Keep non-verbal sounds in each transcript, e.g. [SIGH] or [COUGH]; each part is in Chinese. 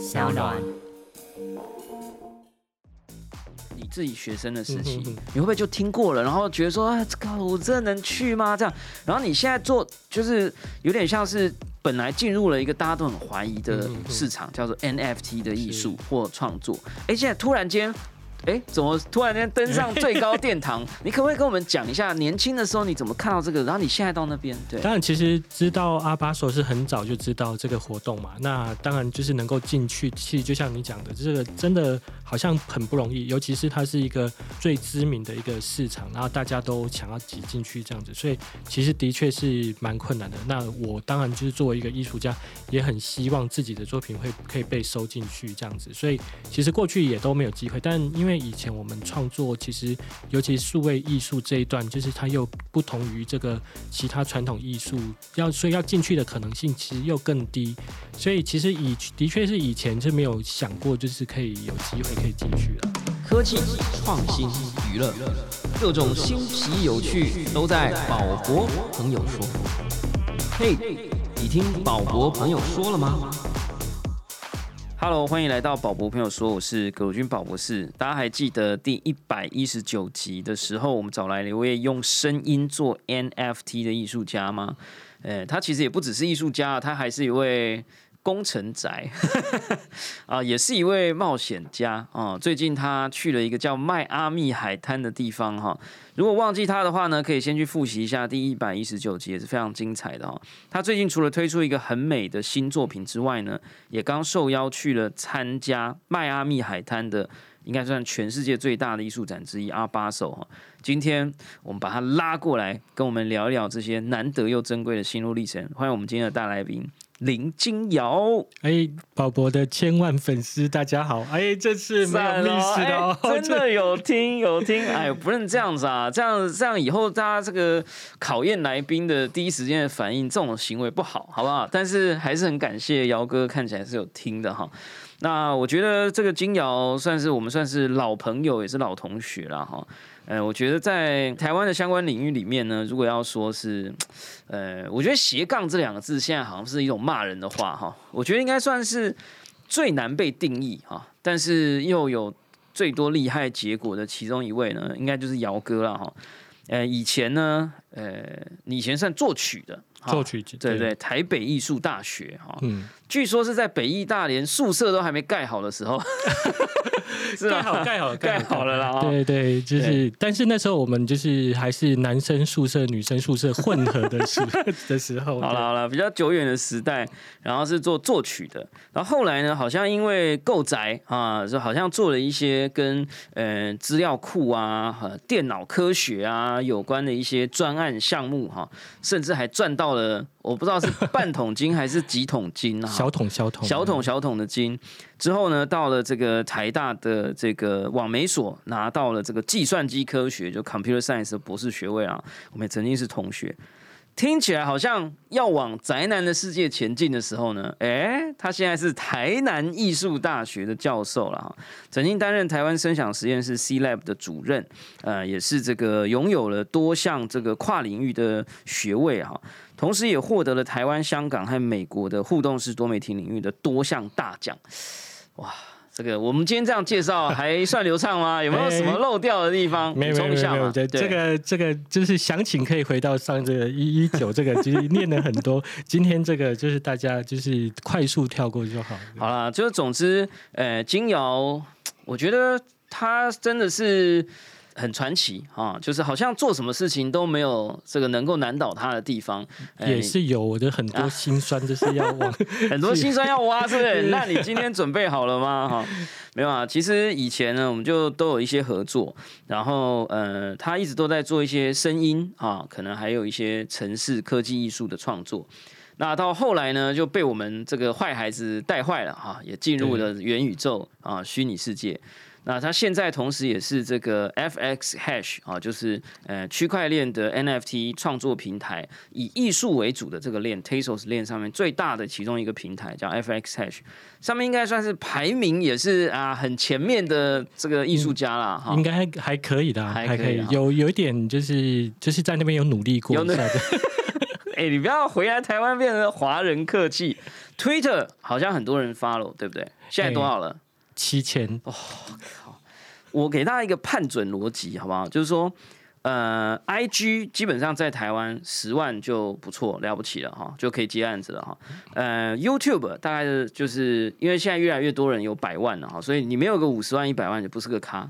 小暖。你自己学生的时期，嗯嗯嗯你会不会就听过了，然后觉得说啊，这个我真的能去吗？这样，然后你现在做就是有点像是本来进入了一个大家都很怀疑的市场，叫做 NFT 的艺术或创作。哎，现在突然间。哎，怎么突然间登上最高殿堂？[LAUGHS] 你可不可以跟我们讲一下，年轻的时候你怎么看到这个？然后你现在到那边，对，当然，其实知道阿巴索是很早就知道这个活动嘛。那当然就是能够进去，其实就像你讲的，这个真的好像很不容易，尤其是它是一个最知名的一个市场，然后大家都想要挤进去这样子，所以其实的确是蛮困难的。那我当然就是作为一个艺术家，也很希望自己的作品会可以被收进去这样子。所以其实过去也都没有机会，但因为因为以前我们创作，其实尤其数位艺术这一段，就是它又不同于这个其他传统艺术，要所以要进去的可能性其实又更低，所以其实以的确是以前是没有想过，就是可以有机会可以进去了。科技、创新、娱乐，各种新奇有趣都在宝博朋友说。嘿，你听宝博朋友说了吗？Hello，欢迎来到宝博朋友说，我是葛鲁军宝博士。大家还记得第一百一十九集的时候，我们找来了一位用声音做 NFT 的艺术家吗？呃，他其实也不只是艺术家，他还是一位工程宅 [LAUGHS] 啊，也是一位冒险家啊。最近他去了一个叫迈阿密海滩的地方哈。如果忘记他的话呢，可以先去复习一下第一百一十九集，也是非常精彩的哈。他最近除了推出一个很美的新作品之外呢，也刚受邀去了参加迈阿密海滩的，应该算全世界最大的艺术展之一阿巴手哈。今天我们把他拉过来，跟我们聊一聊这些难得又珍贵的心路历程。欢迎我们今天的大来宾林金瑶。哎，宝博的千万粉丝，大家好！哎，这次没有 miss 的哦，哎 [LAUGHS] 真的有听有听，哎，不能这样子啊，这样这样以后大家这个考验来宾的第一时间的反应，这种行为不好，好不好？但是还是很感谢姚哥，看起来是有听的哈。那我觉得这个金瑶算是我们算是老朋友，也是老同学了哈。呃，我觉得在台湾的相关领域里面呢，如果要说是，呃，我觉得斜杠这两个字现在好像是一种骂人的话哈。我觉得应该算是最难被定义哈，但是又有最多厉害结果的其中一位呢，应该就是姚哥了哈。呃，以前呢，呃，你以前算作曲的，作曲对对，台北艺术大学哈，嗯，据说是在北艺大连宿舍都还没盖好的时候，[LAUGHS] 盖好盖好盖好了啦。哦对对，就是，但是那时候我们就是还是男生宿舍、女生宿舍混合的时 [LAUGHS] 的时候。好了好了，比较久远的时代，然后是做作曲的，然后后来呢，好像因为够宅啊，就好像做了一些跟呃资料库啊、和电脑科学啊有关的一些专案项目哈、甚至还赚到了我不知道是 [LAUGHS] 半桶金还是几桶金啊，小桶小桶小桶小桶的金。之后呢，到了这个台大的这个网媒所，拿到了这个计算机科学就 Computer Science 的博士学位啊。我们也曾经是同学，听起来好像要往宅男的世界前进的时候呢，诶，他现在是台南艺术大学的教授了哈，曾经担任台湾声响实验室 C Lab 的主任，呃，也是这个拥有了多项这个跨领域的学位哈。同时也获得了台湾、香港和美国的互动式多媒体领域的多项大奖。哇，这个我们今天这样介绍还算流畅吗？[LAUGHS] 有没有什么漏掉的地方？没有没有补充一下嘛。没对这个这个就是详情可以回到上这个一一九这个，其实念了很多。[LAUGHS] 今天这个就是大家就是快速跳过就好。好了，就是总之，呃，金瑶，我觉得他真的是很传奇啊，就是好像做什么事情都没有这个能够难倒他的地方，呃也是有我的很多心酸，就是要挖 [LAUGHS] 很多心酸要挖，是不是？那 [LAUGHS] 你今天准备好了吗？哈，没有啊。其实以前呢，我们就都有一些合作，然后呃，他一直都在做一些声音啊，可能还有一些城市科技艺术的创作。那到后来呢，就被我们这个坏孩子带坏了哈，也进入了元宇宙啊，虚拟世界。那他现在同时也是这个 FX Hash 啊，就是呃区块链的 NFT 创作平台，以艺术为主的这个链 Tezos 链上面最大的其中一个平台叫 FX Hash，上面应该算是排名也是啊很前面的这个艺术家啦哈。应该还还可以的啊，还可以有有一点就是就是在那边有努力过有努一下的。[LAUGHS] 哎、你不要回来台湾变成华人客气。Twitter 好像很多人 follow，对不对？现在多少了？七千哦，我给大家一个判准逻辑，好不好？就是说，呃，IG 基本上在台湾十万就不错，了不起了哈，就可以接案子了哈。呃，YouTube 大概是就是因为现在越来越多人有百万了哈，所以你没有个五十万、一百万就不是个咖。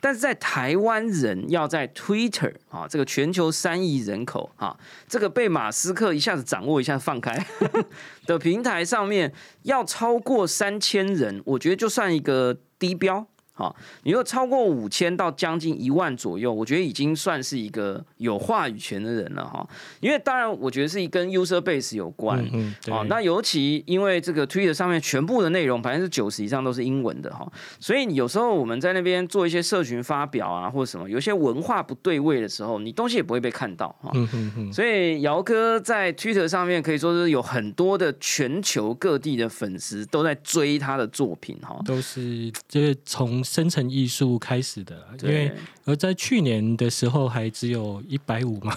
但是在台湾人要在 Twitter 啊，这个全球三亿人口啊，这个被马斯克一下子掌握、一下放开 [LAUGHS] 的平台上面，要超过三千人，我觉得就算一个低标。好，你如果超过五千到将近一万左右，我觉得已经算是一个有话语权的人了哈。因为当然，我觉得是跟 user base 有关。嗯嗯，对，哦，那尤其因为这个 Twitter 上面全部的内容百分之九十以上都是英文的哈，所以有时候我们在那边做一些社群发表啊，或者什么，有些文化不对位的时候，你东西也不会被看到哈。嗯嗯嗯，所以姚哥在 Twitter 上面可以说是有很多的全球各地的粉丝都在追他的作品哈。都是就是从生成艺术开始的啦，因对为而在去年的时候还只有一百五嘛，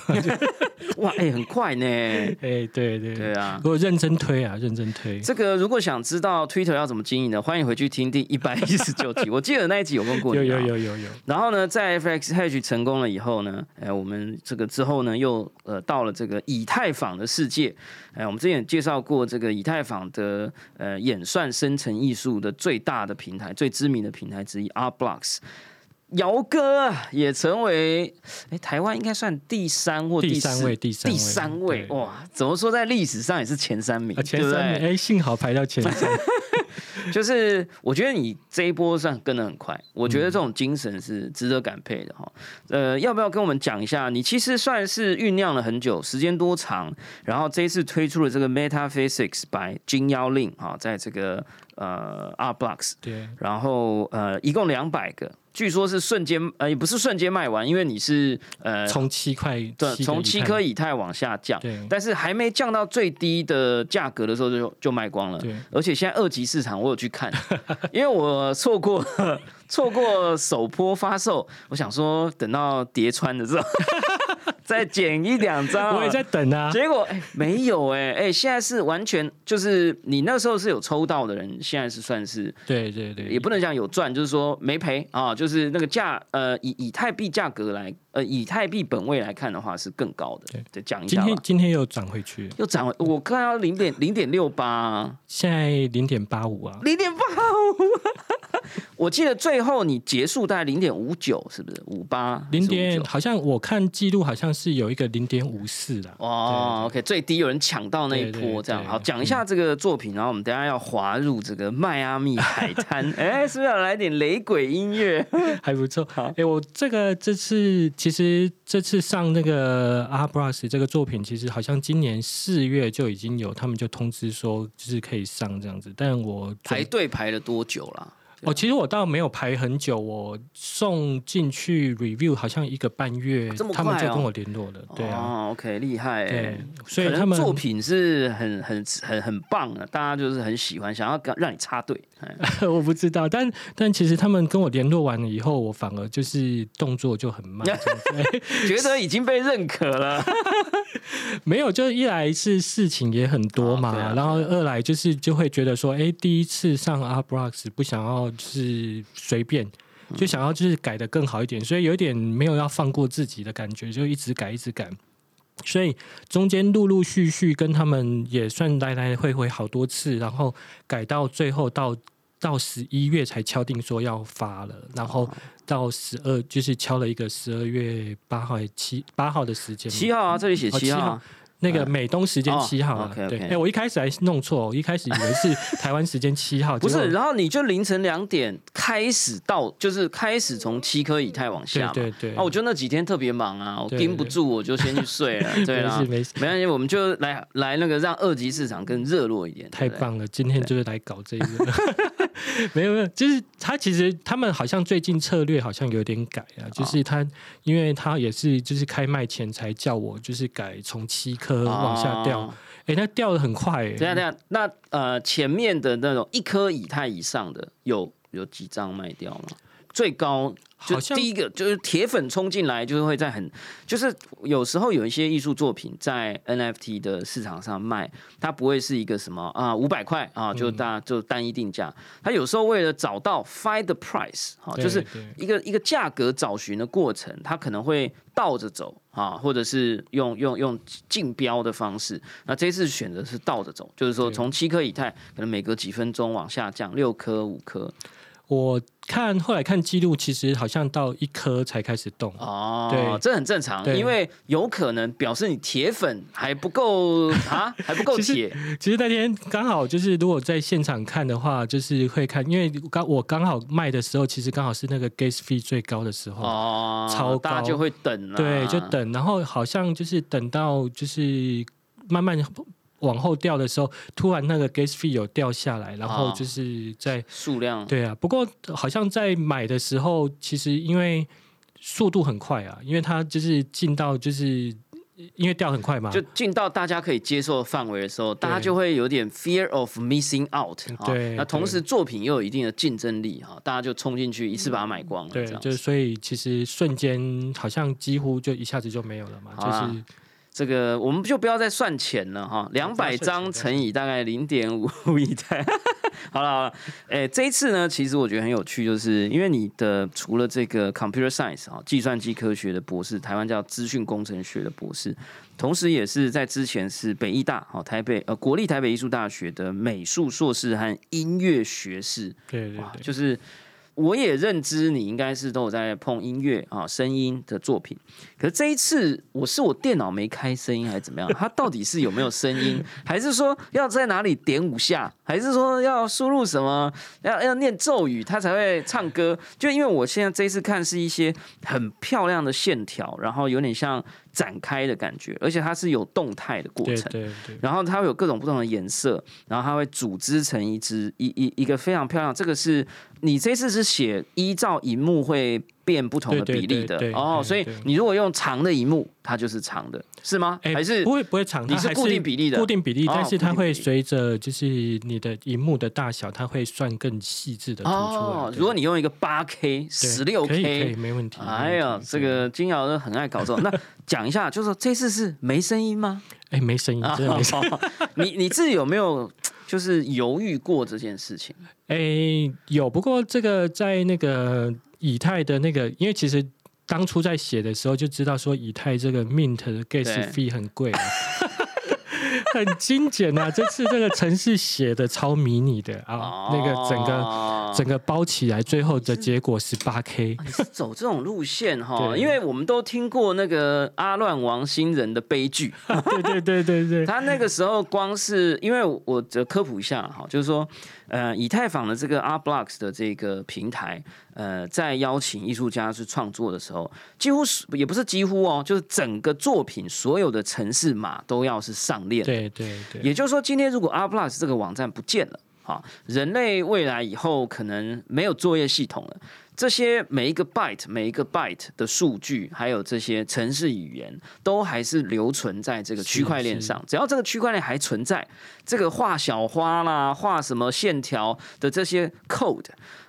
[LAUGHS] 哇，哎、很快呢。[LAUGHS] 哎，对对对啊。我认真推啊，认真推。这个如果想知道 Twitter 要怎么经营的，欢迎回去听第一百一十九集。[LAUGHS] 我记得那一集有问过你、有啊，有有有有，然后呢，在 FX Hedge 成功了以后呢，哎，我们这个之后呢，又呃到了这个以太坊的世界。哎，我们之前也介绍过这个以太坊的呃演算生成艺术的最大的平台、最知名的平台之一 Art Blocks。姚哥啊也成为哎台湾应该算第三或四第三位第三位第三位哇！怎么说在历史上也是前三名，啊前三名，哎，幸好排到前三。[LAUGHS] [LAUGHS] 就是我觉得你这一波算跟的很快，我觉得这种精神是值得感佩的哈。呃，要不要跟我们讲一下？你其实算是酝酿了很久，时间多长？然后这一次推出了这个 Metaphysics by 金妖令哈，在这个呃 Art Blocks，对，然后呃一共两百个，据说是瞬间呃也不是瞬间卖完，因为你是呃从七块，对从七颗以以太往下降，对。但是还没降到最低的价格的时候就就卖光了。对。而且现在二级市场我有去看，[LAUGHS] 因为我错过 [LAUGHS] 错过首波发售，我想说等到叠穿的时候再剪一两张。[LAUGHS] 我也在等啊。结果哎、没有哎、哎、现在是完全就是你那时候是有抽到的人，现在是算是对对对，也不能讲有赚，就是说没赔啊，就是那个价呃以以太币价格来呃以太币本位来看的话是更高的，对对，讲一下今天下。今天又涨回去，又涨回，我看到零点零点六八，现在零点八五啊。零点八五。我记得最后你结束大概零点五九，是不是五八？零点好像我看记录好像是有一个零点五四啦。哦，OK，最低有人抢到那一波，这样好讲一下这个作品，然后我们等下要滑入这个迈阿密海滩，[LAUGHS] 哎，是不是要来点雷鬼音乐？[LAUGHS] 还不错。好哎、我这个这次其实这次上那个 b r u s 这个作品，其实好像今年四月就已经有，他们就通知说就是可以上这样子。但我排队排了多久啦？哦，其实我倒没有排很久，我送进去 review 好像一个半月，他们就跟我联络了。对啊，哦，OK，厉害欸，对，所以他们作品是很很很很棒的，大家就是很喜欢，想要让让你插队。哎 [LAUGHS] 我不知道，但但其实他们跟我联络完了以后，我反而就是动作就很慢，[LAUGHS] 觉得已经被认可了。[LAUGHS] 没有，就一来是事情也很多嘛，哦啊然后二来就是就会觉得说，哎，第一次上 a r b r o x 不想要就是随便，嗯就想要就是改的更好一点，所以有点没有要放过自己的感觉，就一直改一直改。所以中间陆陆续续跟他们也算来来回回好多次，然后改到最后到到十一月才敲定说要发了，然后哦到十二就是敲了一个十二月八号七八号的时间，七号啊，这里写七号哦七号。那个美东时间哦七号啊对，哎、我一开始还弄错，我一开始以为是 [LAUGHS] 台湾时间七号，不是，然后你就凌晨两点开始到，就是开始从七颗以太往下嘛。对对对，啊，我就那几天特别忙啊，我盯不住，我就先去睡了。[LAUGHS] 对啦，没事没事没关系，我们就来来那个让二级市场更热络一点。太！棒了，今天就是来搞这个。[LAUGHS] 没有没有，就是他其实他们好像最近策略好像有点改啊，就是他因为他也是就是开卖前才叫我就是改从七颗往下掉，哦哎、那掉的很快哎、等一下等下，那呃前面的那种一颗以太以上的有有几张卖掉吗？最高就第一个就是铁粉冲进来，就是会在很，就是有时候有一些艺术作品在 NFT 的市场上卖，它不会是一个什么啊五百块啊，就大就单一定价，它有时候为了找到 find the price 哈，对就是一个一个价格找寻的过程，它可能会倒着走啊，或者是用用用竞标的方式。那这次选择是倒着走，就是说从七颗以太可能每隔几分钟往下降，六颗、五颗。我看后来看记录，其实好像到一颗才开始动。哦，对。这很正常，因为有可能表示你铁粉还不够 [LAUGHS] 啊，还不够铁。其实那天刚好就是，如果在现场看的话，就是会看，因为刚我刚好卖的时候，其实刚好是那个 gas fee 最高的时候。哦，超高。大家就会等啊，对，就等，然后好像就是等到就是慢慢往后掉的时候，突然那个 gas fee 有掉下来，然后哦。就是在、数量。对啊，不过好像在买的时候，其实因为速度很快啊，因为它就是进到就是因为掉很快嘛，就进到大家可以接受的范围的时候，大家就会有点 fear of missing out 啊对。那同时作品又有一定的竞争力哈，大家就冲进去一次把它买光了，对就所以其实瞬间好像几乎就一下子就没有了嘛，就是这个我们就不要再算钱了哈，两百张乘以大概零点五亿台。[LAUGHS] 好了好了，哎，这一次呢，其实我觉得很有趣，就是因为你的除了这个 computer science 啊，计算机科学的博士，台湾叫资讯工程学的博士，同时也是在之前是北艺大哦，台北呃国立台北艺术大学的美术硕士和音乐学士，对对，就是我也认知你应该是都有在碰音乐啊声音的作品，可是这一次我是我电脑没开声音还是怎么样？它到底是有没有声音，还是说要在哪里点五下，还是说要输入什么要要念咒语它才会唱歌？就因为我现在这一次看是一些很漂亮的线条，然后有点像展开的感觉，而且它是有动态的过程。对对，然后它会有各种不同的颜色，然后它会组织成一支一一一个非常漂亮。这个是你这次是写依照荧幕会变不同的比例的哦，所以你如果用长的荧幕，它就是长的，是吗？哎还是不会不会长，你是固定比例的固定比例，哦但是它会随着就是你的荧幕的大小，它会算更细致的突出。哦？如果你用一个八 K、十六可以可以 K，没问题。哎呀，这个金瑶都很爱搞这种。[LAUGHS] 那讲一下，就是说这次是没声音吗？哎没声音，真的没声音。[LAUGHS] 你你自己有没有就是犹豫过这件事情？哎有，不过这个在那个以太的那个，因为其实。当初在写的时候就知道说以太这个 mint 的 gas 对 fee 很贵、啊，[LAUGHS] 很精简啊！这次这个城市写的超迷你的啊，那个整个个整个包起来，最后的结果是八 K。你是走这种路线哈，对因为我们都听过那个阿乱王新人的悲剧，对对对对对，[LAUGHS] 他那个时候光是因为我这科普一下哈，就是说，呃，以太坊的这个 Art Blocks 的这个平台，呃，在邀请艺术家去创作的时候，几乎是也不是几乎哦，就是整个作品所有的城市码都要是上链，对对对，也就是说，今天如果 R Plus 这个网站不见了，啊，人类未来以后可能没有作业系统了。这些每一个 byte 每一个 byte 的数据，还有这些城市语言，都还是留存在这个区块链上。只要这个区块链还存在，这个画小花啦、画什么线条的这些 code，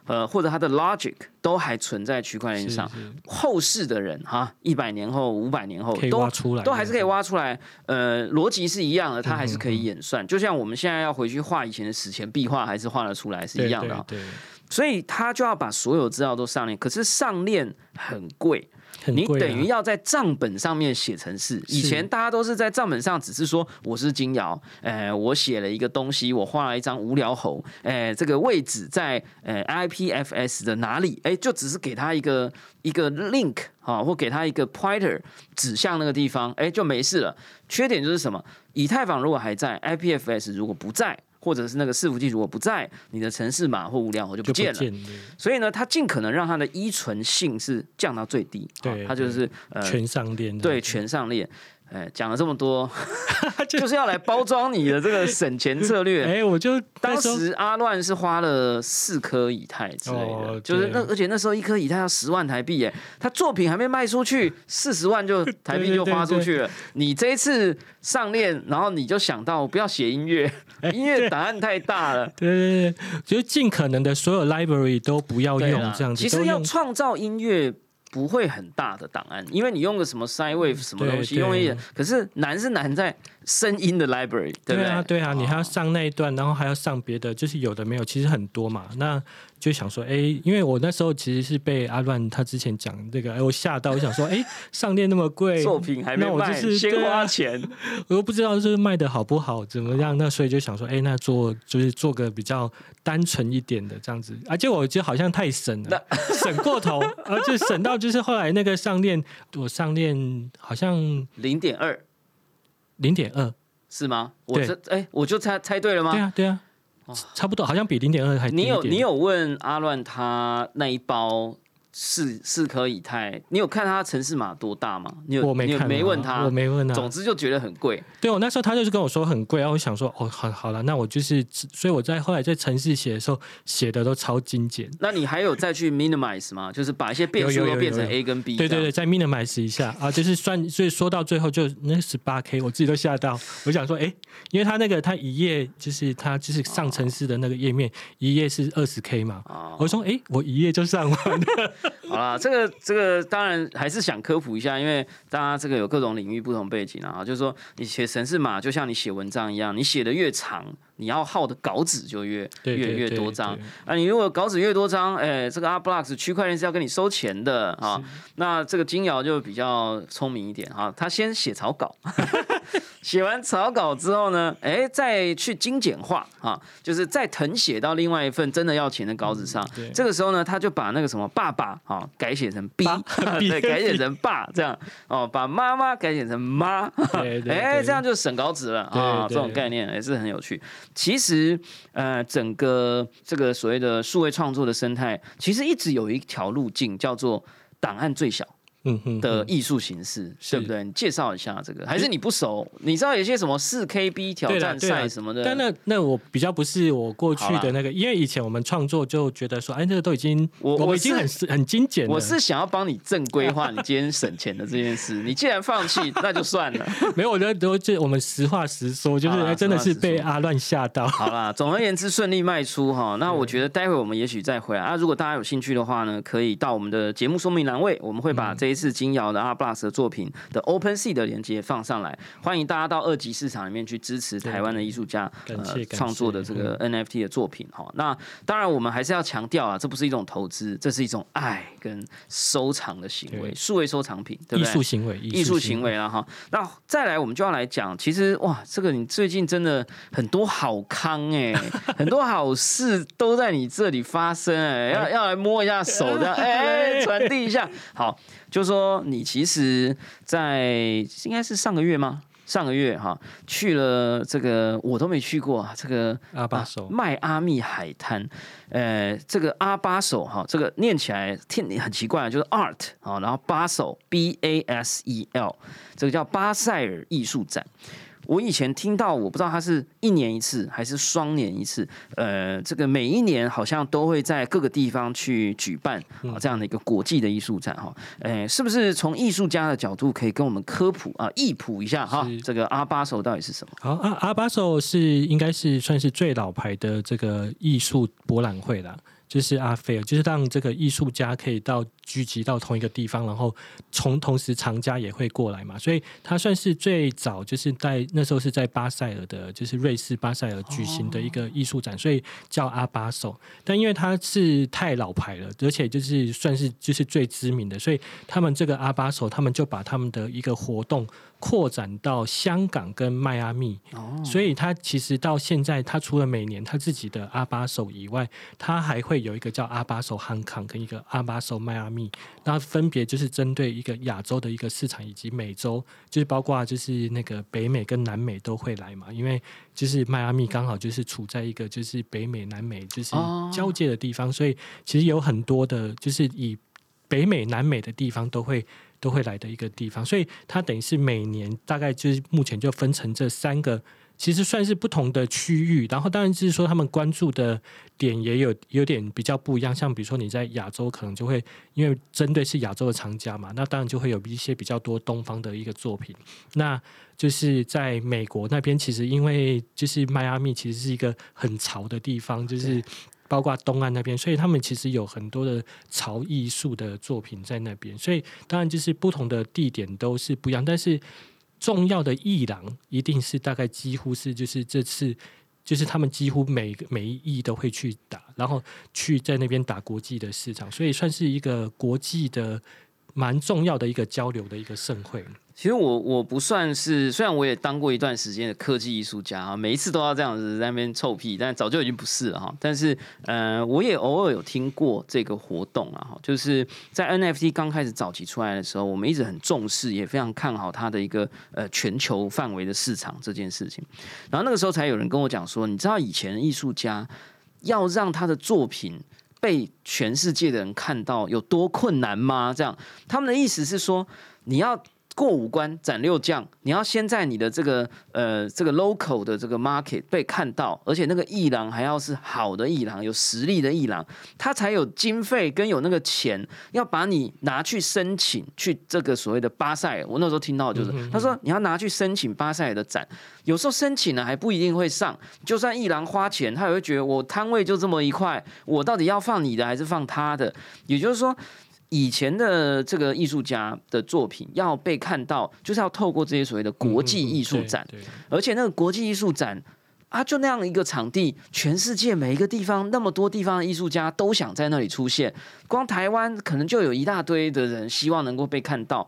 呃，或者它的 logic 都还存在区块链上。是是后世的人哈，一百年后、五百年后都挖出来都还是可以挖出来。呃，逻辑是一样的，它还是嗯可以演算。就像我们现在要回去画以前的史前壁画，还是画得出来，是一样的啊。对，对所以他就要把所有资料都上链，可是上链很贵。很贵啊你等于要在账本上面写程式。以前大家都是在账本上，只是说我是金瑶，呃，我写了一个东西，我画了一张无聊猴，呃，这个位置在呃 IPFS 的哪里？哎，就只是给他一个一个 link 啊，或给他一个 pointer 指向那个地方，哎，就没事了。缺点就是什么？以太坊如果还在，IPFS 如果不在。或者是那个伺服器如果不在，你的城市码或无聊猴就不见了。见了，所以呢，它尽可能让它的依存性是降到最低，对啊它就是呃全上链，对全上链。哎，讲了这么多，[LAUGHS] 就是要来包装你的这个省钱策略。[LAUGHS] 哎，我就当那时阿乱是花了四颗以太之类的，哦就是那而且那时候一颗以太要十万台币耶，他作品还没卖出去，四十万就 [LAUGHS] 台币就花出去了。你这一次上链，然后你就想到不要写音乐，音乐档案太大了。对对对，就是尽可能的所有 library 都不要用这样子，其实要创造音乐。不会很大的档案，因为你用个什么 sine wave 什么东西，用一点，可是难是难在声音的 library，对不对？啊对啊，你还要哦上那一段，然后还要上别的，就是有的没有，其实很多嘛。那就想说，哎，因为我那时候其实是被阿乱他之前讲这个，哎，我吓到，我想说，哎，[LAUGHS] 上链那么贵，作品还没那我就卖，先是对啊花钱。[LAUGHS] 我又不知道就是卖的好不好，怎么样？那所以就想说，哎，那做就是做个比较单纯一点的这样子，而且我觉得好像太省了，[LAUGHS] 省过头，而且省到就是后来那个上链，我上链好像零点二零点二，是吗？我对这哎，我就猜猜对了吗？对啊对啊，哦差不多，好像比零点二还你有你有问阿乱他那一包四四颗以太，你有看他城市码多大吗？你有你有我没看啊，没问他？我没问他。总之就觉得很贵。对我那时候他就是跟我说很贵，然后我想说哦好好了，那我就是，所以我在后来在城市写的时候写的都超精简。那你还有再去 minimize 吗？就是把一些变数有有有都变成 A 跟 B 对对对。再 minimize 一下啊，就是算，所以说到最后就那十八 K，我自己都吓到。我想说，哎，因为他那个他一页就是他就是上城市的那个页面，一页是二十 K 嘛，哦我说哎，我一页就上完了。[LAUGHS] 好啦，这个这个当然还是想科普一下，因为大家这个有各种领域不同背景啊，就是说你写城市码就像你写文章一样，你写的越长，你要耗的稿纸就越越越多张啊。你如果稿纸越多张，哎，这个 Art Blocks 区块链是要跟你收钱的啊。那这个金瑶就比较聪明一点啊，他先写草稿。[LAUGHS] 写完草稿之后呢，哎，再去精简化啊，就是再誊写到另外一份真的要钱的稿纸上。这个时候呢，他就把那个什么爸爸啊改写成 B，爸对，改写成爸这样哦，把妈妈改写成妈，[LAUGHS] 哎，对这样就省稿纸了啊。这种概念也是很有趣。其实呃，整个这个所谓的数位创作的生态，其实一直有一条路径叫做档案最小。嗯哼的艺术形式，对不对？你介绍一下这个，还是你不熟？你知道有些什么四 KB 挑战赛什么的？但那那我比较不是我过去的那个，因为以前我们创作就觉得说，哎，这个都已经我我们已经很很精简了。我是想要帮你正规化你今天省钱的这件事。你既然放弃，[LAUGHS] 那就算了。没有，我觉得都就我们实话实说，就是哎真的是被阿乱吓到。好啦，总而言之顺利卖出哈。那我觉得待会我们也许再回来啊。如果大家有兴趣的话呢，可以到我们的节目说明栏位，我们会嗯把这一次金瑶的 R Plus 的作品的 Open Sea 的连接放上来，欢迎大家到二级市场里面去支持台湾的艺术家呃创作的这个 NFT 的作品哈。那当然我们还是要强调啊，这不是一种投资，这是一种爱跟收藏的行为，数位收藏品，对不对？艺术行为，艺术行为了哈。那再来，我们就要来讲，其实哇，这个你最近真的很多好康哎、很多好事都在你这里发生哎、要要来摸一下手这样哎，[LAUGHS] 传递一下。好，就说你其实，在应该是上个月吗？上个月哈去了这个我都没去过啊，这个啊阿巴首，迈阿密海滩，呃，这个阿巴首哈，这个念起来听很奇怪，就是 art 啊，然后巴首 B A S E L，这个叫巴塞尔艺术展。我以前听到，我不知道它是一年一次还是双年一次。呃，这个每一年好像都会在各个地方去举办啊这样的一个国际的艺术展哈。呃，是不是从艺术家的角度可以跟我们科普啊，艺普一下哈是？这个阿巴手到底是什么？好，阿阿巴手是应该是算是最老牌的这个艺术博览会啦。就是阿菲尔，就是让这个艺术家可以到聚集到同一个地方，然后从同时藏家也会过来嘛，所以他算是最早就是在那时候是在巴塞尔的，就是瑞士巴塞尔举行的一个艺术展，所以叫阿巴手。但因为他是太老牌了，而且就是算是就是最知名的，所以他们这个阿巴手，他们就把他们的一个活动扩展到香港跟迈阿密。哦，所以他其实到现在，他除了每年他自己的阿巴手以外，他还会有一个叫阿巴手 Hong Kong 跟一个阿巴手迈阿密，那分别就是针对一个亚洲的一个市场以及美洲，就是包括就是那个北美跟南美都会来嘛，因为就是迈阿密刚好就是处在一个就是北美南美就是哦交界的地方，所以其实有很多的就是以北美南美的地方都会。都会来的一个地方，所以它等于是每年大概就是目前就分成这三个。其实算是不同的区域，然后当然就是说他们关注的点也有有点比较不一样。像比如说你在亚洲，可能就会因为针对是亚洲的厂家嘛，那当然就会有一些比较多东方的一个作品。那就是在美国那边，其实因为就是迈阿密其实是一个很潮的地方，就是包括东岸那边，所以他们其实有很多的潮艺术的作品在那边。所以当然就是不同的地点都是不一样，但是。重要的艺廊一定是大概几乎是就是这次就是他们几乎每个每一艺都会去打，然后去在那边打国际的市场，所以算是一个国际的蛮重要的一个交流的一个盛会。其实我我不算是，虽然我也当过一段时间的科技艺术家啊，每一次都要这样子在那边臭屁，但早就已经不是了哈。但是呃，我也偶尔有听过这个活动啊，哈，就是在 NFT 刚开始早期出来的时候，我们一直很重视，也非常看好它的一个呃全球范围的市场这件事情。然后那个时候才有人跟我讲说，你知道以前艺术家要让他的作品被全世界的人看到有多困难吗？这样他们的意思是说，你要。过五关斩六将，你要先在你的这个呃这个 local 的这个 market 被看到，而且那个艺廊还要是好的艺廊，有实力的艺廊，他才有经费跟有那个钱，要把你拿去申请去这个所谓的巴塞尔。我那时候听到就是，他说你要拿去申请巴塞尔的展，有时候申请了还不一定会上，就算艺廊花钱，他也会觉得我摊位就这么一块，我到底要放你的还是放他的？也就是说。以前的这个艺术家的作品要被看到，就是要透过这些所谓的国际艺术展，而且那个国际艺术展啊，就那样一个场地，全世界每一个地方那么多地方的艺术家都想在那里出现，光台湾可能就有一大堆的人希望能够被看到，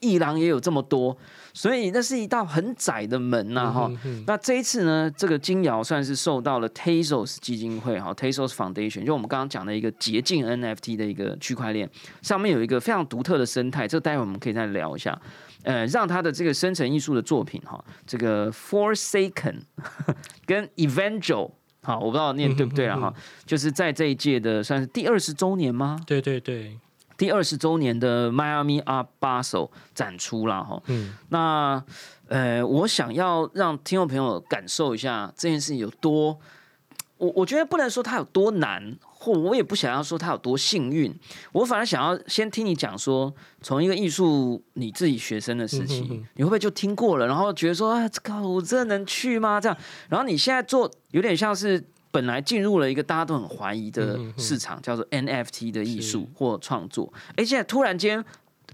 艺廊也有这么多。所以那是一道很窄的门呐，哈。那这一次呢，这个金瑶算是受到了 Tezos 基金会哈，Tezos Foundation，就我们刚刚讲的一个捷径 NFT 的一个区块链，上面有一个非常独特的生态，这待会我们可以再聊一下。呃，让他的这个生成艺术的作品哈，这个 Forsaken [LAUGHS] 跟 Evangel，好，我不知道念对不对了哈，就是在这一届的算是第二十周年吗？对对对。第二十周年的迈阿密阿巴手展出了哈，嗯，那呃，我想要让听众朋友感受一下这件事情有多，我我觉得不能说它有多难，或我也不想要说它有多幸运，我反而想要先听你讲说，从一个艺术你自己学生的时期，你会不会就听过了，然后觉得说啊，这个我真的能去吗？这样，然后你现在做有点像是。本来进入了一个大家都很怀疑的市场，叫做 NFT 的艺术或创作。哎，现在突然间。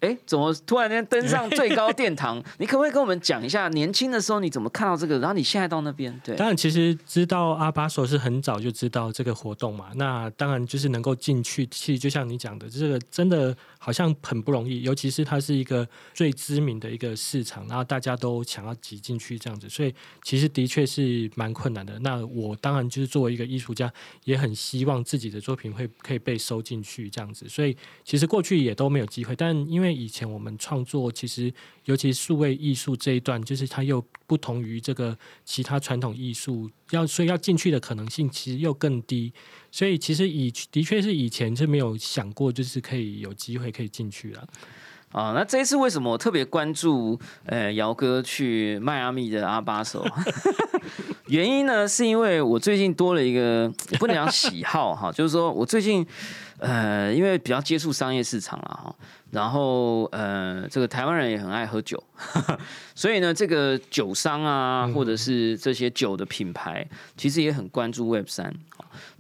哎，怎么突然间登上最高殿堂？[LAUGHS] 你可不可以跟我们讲一下，年轻的时候你怎么看到这个？然后你现在到那边，对，当然其实知道阿巴索是很早就知道这个活动嘛。那当然就是能够进去，其实就像你讲的，这个真的好像很不容易，尤其是它是一个最知名的一个市场，然后大家都想要挤进去这样子，所以其实的确是蛮困难的。那我当然就是作为一个艺术家，也很希望自己的作品会可以被收进去这样子。所以其实过去也都没有机会，但因为以前我们创作其实，尤其数位艺术这一段，就是它又不同于这个其他传统艺术，要所以要进去的可能性其实又更低。所以其实以的确是以前是没有想过，就是可以有机会可以进去了。啊，那这一次为什么我特别关注呃姚哥去迈阿密的阿巴手？[LAUGHS] 原因呢，是因为我最近多了一个不能讲喜好哈，就是说我最近呃因为比较接触商业市场了哈。然后，呃，这个台湾人也很爱喝酒，[LAUGHS] 所以呢，这个酒商啊，或者是这些酒的品牌，其实也很关注 Web 三。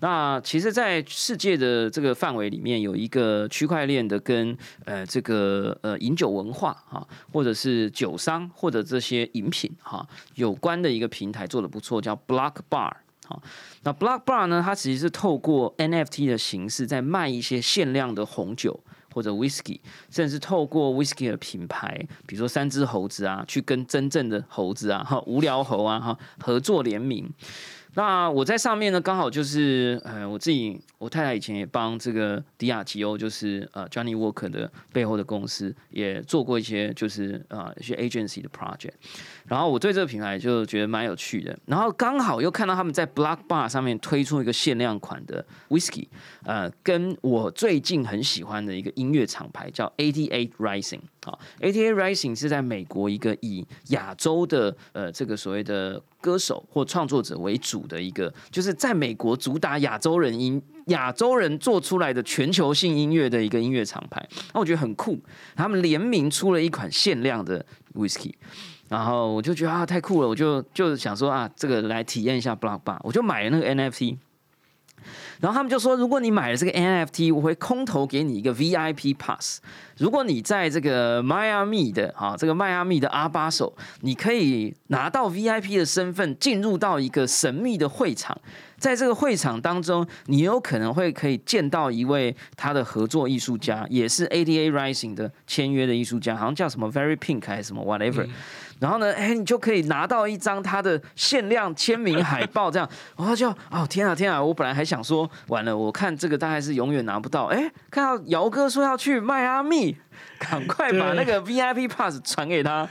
那其实，在世界的这个范围里面，有一个区块链的跟呃这个呃饮酒文化哈，或者是酒商或者这些饮品哈有关的一个平台做的不错，叫 Block Bar。好，那 Block Bar 呢，它其实是透过 NFT 的形式在卖一些限量的红酒。或者 whisky，甚至透过 whisky 的品牌，比如说三只猴子啊，去跟真正的猴子啊，哈，无聊猴啊，哈，合作联名。那我在上面呢，刚好就是呃，我自己，我太太以前也帮这个迪亚吉欧，就是呃 Johnny Walker 的背后的公司，也做过一些就是呃一些 agency 的 project。然后我对这个品牌就觉得蛮有趣的。然后刚好又看到他们在 block Bar 上面推出一个限量款的 whisky，呃，跟我最近很喜欢的一个音乐厂牌叫 Eighty Eight Rising。好，ATA Rising 是在美国一个以亚洲的呃这个所谓的歌手或创作者为主的一个，就是在美国主打亚洲人音、亚洲人做出来的全球性音乐的一个音乐厂牌。那我觉得很酷，他们联名出了一款限量的 whisky。然后我就觉得啊太酷了，我就就想说啊这个来体验一下 Block Bar，我就买了那个 NFT。然后他们就说，如果你买了这个 NFT，我会空投给你一个 VIP pass。如果你在这个迈阿密的啊这个迈阿密的阿巴手，你可以拿到 VIP 的身份，进入到一个神秘的会场。在这个会场当中，你有可能会可以见到一位他的合作艺术家，也是 ADA Rising 的签约的艺术家，好像叫什么 Very Pink 还是什么 Whatever。然后呢，哎，你就可以拿到一张他的限量签名海报，这样，[LAUGHS] 然后就哦天啊天啊！我本来还想说，完了，我看这个大概是永远拿不到。哎，看到姚哥说要去迈阿密，赶快把那个 VIP pass 传给他。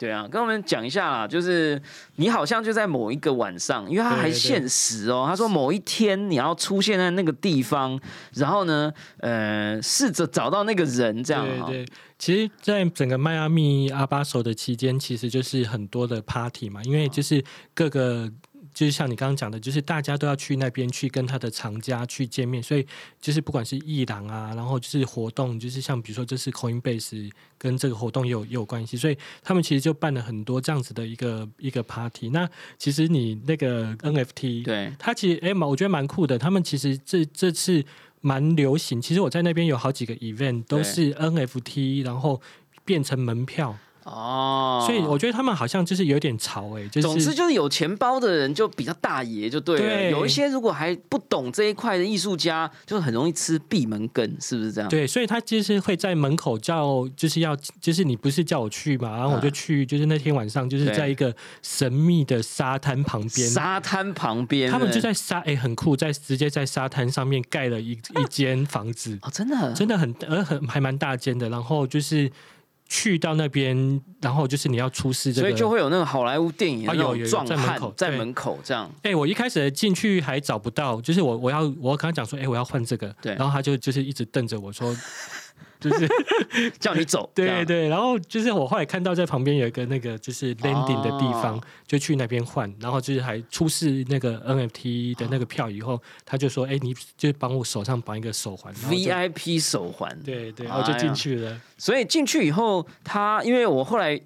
对啊，跟我们讲一下啦，就是你好像就在某一个晚上，因为他还限时哦，他说某一天你要出现在那个地方，然后呢，呃，试着找到那个人，这样对对，其实，在整个迈阿密阿巴手的期间，其实就是很多的 party 嘛，因为就是各个。就是像你刚刚讲的，就是大家都要去那边去跟他的厂家去见面，所以就是不管是艺廊啊，然后就是活动，就是像比如说这次 Coinbase 跟这个活动也有也有关系，所以他们其实就办了很多这样子的一个一个 party。那其实你那个 NFT，对，它其实哎蛮我觉得蛮酷的。他们其实这这次蛮流行，其实我在那边有好几个 event 都是 NFT，然后变成门票。哦，所以我觉得他们好像就是有点潮哎，就是总之就是有钱包的人就比较大爷就对了，有一些如果还不懂这一块的艺术家，就很容易吃闭门羹，是不是这样？对，所以他就是会在门口叫，就是要就是你不是叫我去嘛，然后我就去，就是那天晚上就是在一个神秘的沙滩旁边，沙滩旁边，他们就在沙哎很酷，在直接在沙滩上面盖了一一间房子。哦，真的？真的很呃很还蛮大间的，然后就是。去到那边，然后就是你要出示这个，所以就会有那个好莱坞电影那种壮汉在门口这样。哎，我一开始进去还找不到，就是我我要我刚刚讲说，哎，我要换这个，对，然后他就就是一直瞪着我说。就是 [LAUGHS] 叫你走，对对，然后就是我后来看到在旁边有一个那个就是 landing 的地方，就去那边换，然后就是还出示那个 NFT 的那个票以后，他就说：“哎，你就帮我手上绑一个手环，VIP 手环。”对对，然后就进去了。所以进去以后，他因为我后来。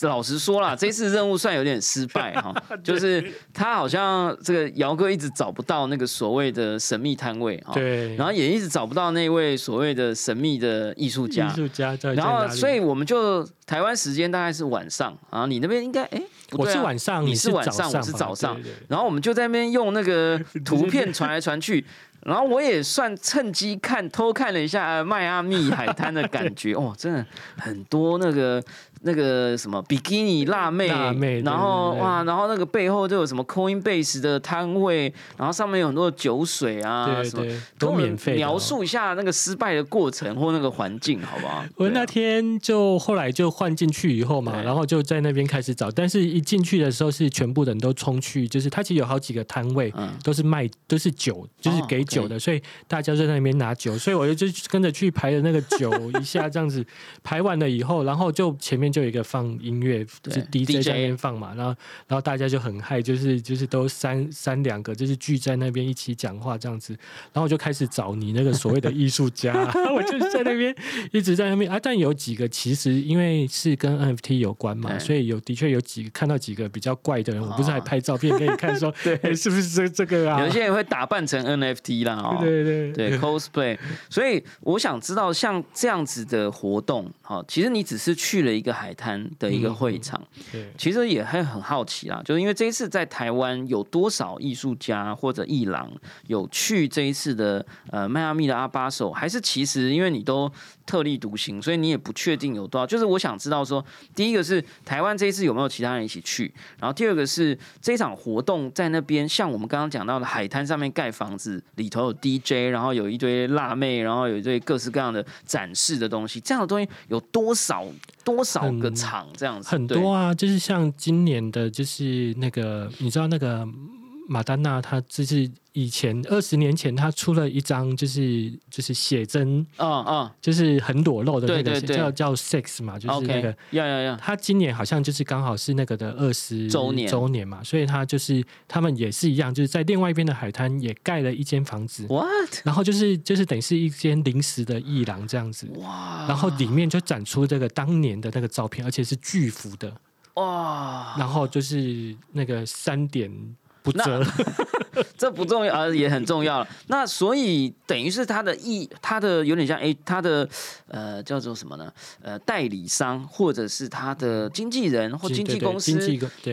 老实说啦，[LAUGHS] 这次任务算有点失败哈，[LAUGHS] 就是他好像这个姚哥一直找不到那个所谓的神秘摊位哈，对，然后也一直找不到那位所谓的神秘的艺术家，艺术家在然后所以我们就台湾时间大概是晚上啊，你那边应该哎，我是晚上，你是晚上，我是早上，然后我们就在那边用那个图片 [LAUGHS] 传来传去。然后我也算趁机看偷看了一下迈阿密海滩的感觉，哦，真的很多那个那个什么比基尼辣妹，辣妹然后哇，然后那个背后就有什么 Coinbase 的摊位，然后上面有很多酒水啊，什么都免费。描述一下那个失败的过程或那个环境，好不好？我那天就后来就换进去以后嘛，然后就在那边开始找，但是一进去的时候是全部人都冲去，就是他其实有好几个摊位，嗯都是卖都是酒，就是给酒。酒的，所以大家就在那边拿酒，所以我就就跟着去排的那个酒一下这样子排完了以后，然后就前面就有一个放音乐，就 DJ 在那边放嘛，然后然后大家就很嗨，就是就是都三三两个，就是聚在那边一起讲话这样子，然后我就开始找你那个所谓的艺术家，[LAUGHS] [LAUGHS] 我就是在那边一直在那边啊，但有几个其实因为是跟 NFT 有关嘛，所以有的确有几个看到几个比较怪的人，我不是还拍照片给你看说，[LAUGHS] 对，是不是这这个啊？有些人会打扮成 NFT 啦。对对对，cosplay。所以我想知道，像这样子的活动，哈，其实你只是去了一个海滩的一个会场。对，其实也会很好奇啦，就是因为这一次在台湾有多少艺术家或者艺廊有去这一次的呃迈阿密的阿巴手，还是其实因为你都特立独行，所以你也不确定有多少。就是我想知道说，第一个是台湾这一次有没有其他人一起去，然后第二个是这场活动在那边，像我们刚刚讲到的海滩上面盖房子，里头有 DJ，然后有一堆辣妹，然后有一堆各式各样的展示的东西，这样的东西有多少多少个场这样子？很对多啊，就是像今年的，就是那个你知道那个马丹娜，她就是以前二十年前她出了一张就是就是写真，嗯嗯。就是很裸露的那个叫叫 sex 嘛，就是那个。要要要，她今年好像就是刚好是那个的二十周年。周年嘛，所以她就是他们也是一样，就是在另外一边的海滩也盖了一间房子，What？然后就是就是等于是一间临时的艺廊这样子，哇。然后里面就展出这个当年的那个照片，而且是巨幅的，哇，然后就是那个三点不遮，[LAUGHS] 这不重要，啊，也很重要了。那所以等于是他的意，他的有点像哎，他的呃叫做什么呢？呃，代理商或者是他的经纪人或经纪公司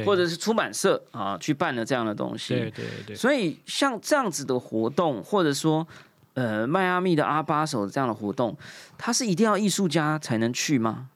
或者是出版社啊，去办了这样的东西。对对对，所以像这样子的活动，或者说呃迈阿密的阿巴手这样的活动，它是一定要艺术家才能去吗？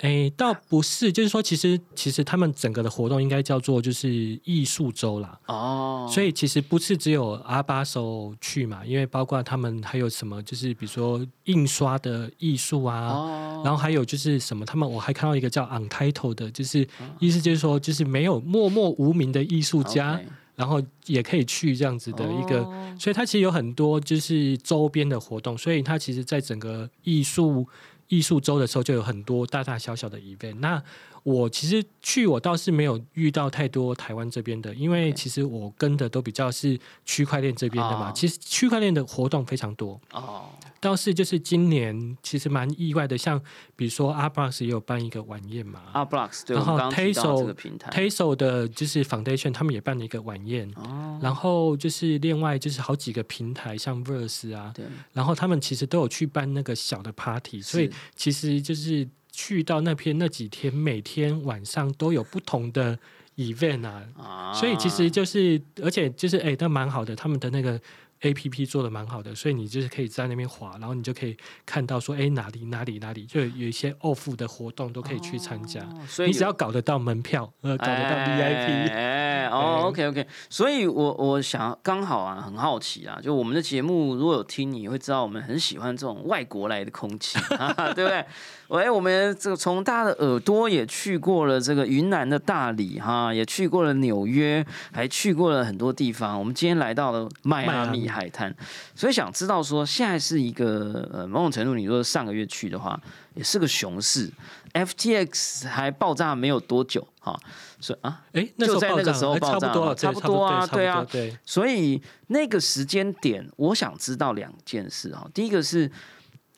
哎，倒不是，就是说，其实其实他们整个的活动应该叫做就是艺术周啦。哦，所以其实不是只有阿巴手去嘛，因为包括他们还有什么，就是比如说印刷的艺术啊，哦，然后还有就是什么，他们我还看到一个叫 Untitled 的，就是意思就是说，就是没有默默无名的艺术家然后也可以去这样子的一个，哦。所以它其实有很多就是周边的活动，所以它其实在整个艺术艺术周的时候就有很多大大小小的 event。那我其实去，我倒是没有遇到太多台湾这边的，因为其实我跟的都比较是区块链这边的嘛。哦其实区块链的活动非常多，哦，倒是就是今年其实蛮意外的，像比如说阿 b r x 也有办一个晚宴嘛，然后我们刚刚提到 Tazo- 这个平台。Taso 的就是 Foundation 他们也办了一个晚宴，哦，然后就是另外就是好几个平台，像 Verse 啊，对，然后他们其实都有去办那个小的 party，所以其实就是去到那边那几天，每天晚上都有不同的 event 啊，啊。所以其实就是，而且就是哎，那蛮好的，他们的那个 A P P 做的蛮好的，所以你就是可以在那边滑，然后你就可以看到说，哎，哪里哪里哪里，就有一些 off 的活动都可以去参加。哦所以你只要搞得到门票，呃，搞得到 VIP，、哎，[LAUGHS] 哦，OK OK，所以我我想刚好啊，很好奇啊，就我们的节目如果有听，你会知道我们很喜欢这种外国来的空气，[LAUGHS] 啊、对不对？喂，我们这个从大家的耳朵也去过了这个云南的大理哈，也去过了纽约，还去过了很多地方。我们今天来到了迈阿密海滩，所以想知道说，现在是一个呃某种程度，你说上个月去的话，也是个熊市，FTX 还爆炸没有多久哈，所以啊，哎，就在那个时候爆炸差不多了，差不多啊对啊。对，所以那个时间点，我想知道两件事哈。第一个是，